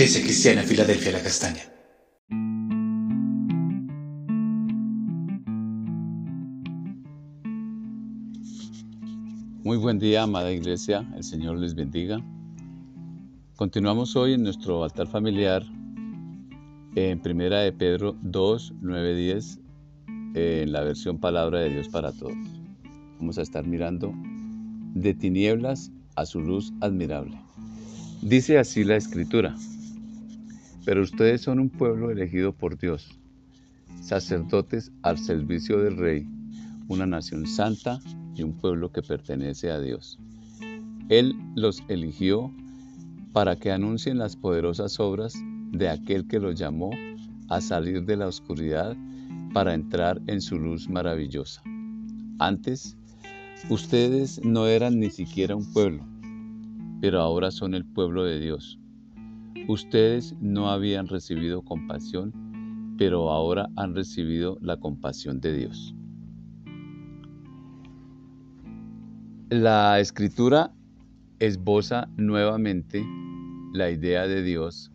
Iglesia Cristiana Filadelfia La Castaña. Muy buen día, amada iglesia, el Señor les bendiga. Continuamos hoy en nuestro altar familiar en Primera de Pedro 2, 9, 10, en la versión Palabra de Dios para Todos. Vamos a estar mirando de tinieblas a su luz admirable. Dice así la escritura, pero ustedes son un pueblo elegido por Dios, sacerdotes al servicio del Rey, una nación santa y un pueblo que pertenece a Dios. Él los eligió para que anuncien las poderosas obras de aquel que los llamó a salir de la oscuridad para entrar en su luz maravillosa. Antes, ustedes no eran ni siquiera un pueblo pero ahora son el pueblo de Dios. Ustedes no habían recibido compasión, pero ahora han recibido la compasión de Dios. La escritura esboza nuevamente la idea de Dios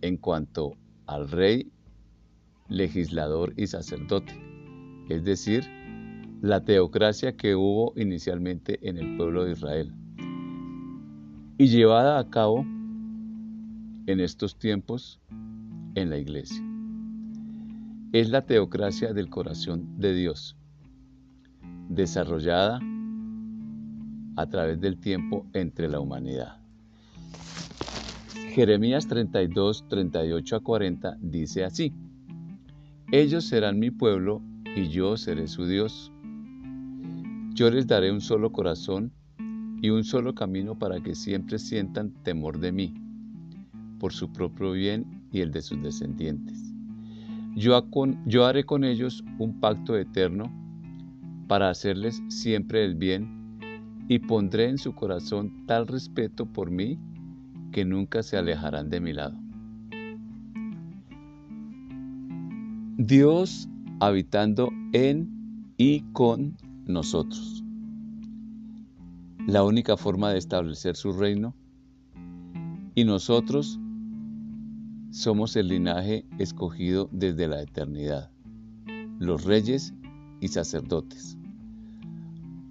en cuanto al rey, legislador y sacerdote, es decir, la teocracia que hubo inicialmente en el pueblo de Israel y llevada a cabo en estos tiempos en la iglesia. Es la teocracia del corazón de Dios, desarrollada a través del tiempo entre la humanidad. Jeremías 32, 38 a 40 dice así, Ellos serán mi pueblo y yo seré su Dios. Yo les daré un solo corazón y un solo camino para que siempre sientan temor de mí, por su propio bien y el de sus descendientes. Yo, yo haré con ellos un pacto eterno para hacerles siempre el bien y pondré en su corazón tal respeto por mí que nunca se alejarán de mi lado. Dios habitando en y con nosotros la única forma de establecer su reino. Y nosotros somos el linaje escogido desde la eternidad, los reyes y sacerdotes.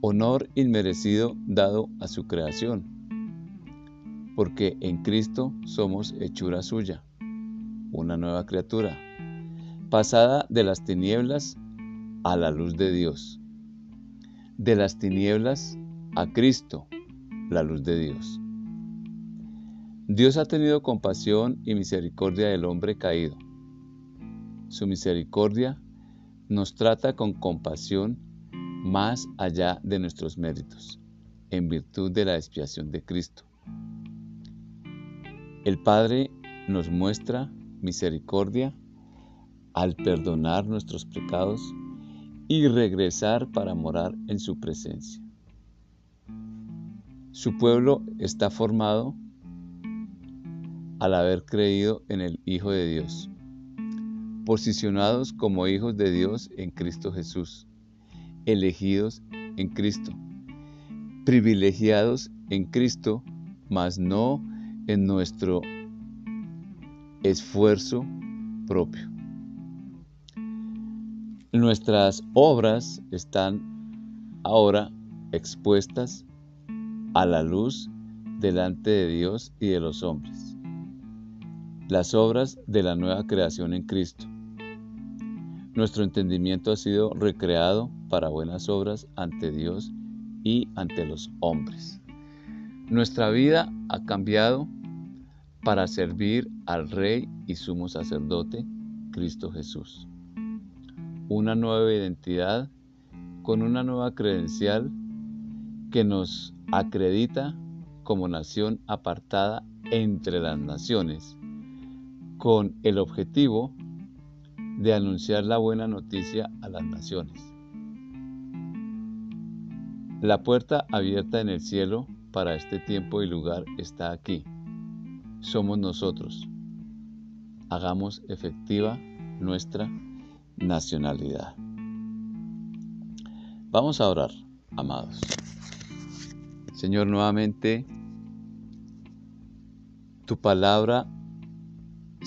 Honor inmerecido dado a su creación, porque en Cristo somos hechura suya, una nueva criatura, pasada de las tinieblas a la luz de Dios, de las tinieblas a Cristo, la luz de Dios. Dios ha tenido compasión y misericordia del hombre caído. Su misericordia nos trata con compasión más allá de nuestros méritos, en virtud de la expiación de Cristo. El Padre nos muestra misericordia al perdonar nuestros pecados y regresar para morar en su presencia. Su pueblo está formado al haber creído en el Hijo de Dios, posicionados como hijos de Dios en Cristo Jesús, elegidos en Cristo, privilegiados en Cristo, mas no en nuestro esfuerzo propio. Nuestras obras están ahora expuestas a la luz delante de Dios y de los hombres. Las obras de la nueva creación en Cristo. Nuestro entendimiento ha sido recreado para buenas obras ante Dios y ante los hombres. Nuestra vida ha cambiado para servir al Rey y sumo sacerdote, Cristo Jesús. Una nueva identidad con una nueva credencial que nos acredita como nación apartada entre las naciones, con el objetivo de anunciar la buena noticia a las naciones. La puerta abierta en el cielo para este tiempo y lugar está aquí. Somos nosotros. Hagamos efectiva nuestra nacionalidad. Vamos a orar, amados. Señor, nuevamente tu palabra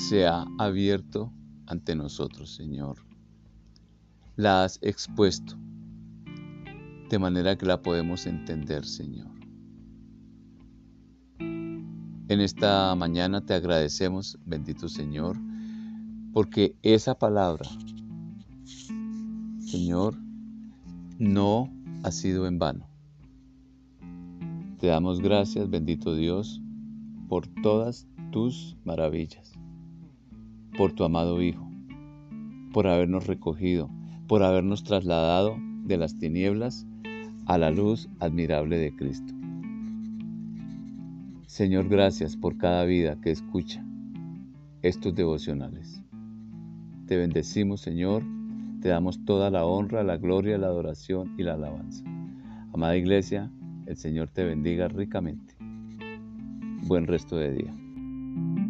se ha abierto ante nosotros, Señor. La has expuesto de manera que la podemos entender, Señor. En esta mañana te agradecemos, bendito Señor, porque esa palabra, Señor, no ha sido en vano. Te damos gracias, bendito Dios, por todas tus maravillas, por tu amado Hijo, por habernos recogido, por habernos trasladado de las tinieblas a la luz admirable de Cristo. Señor, gracias por cada vida que escucha estos devocionales. Te bendecimos, Señor, te damos toda la honra, la gloria, la adoración y la alabanza. Amada Iglesia, el Señor te bendiga ricamente. Buen resto de día.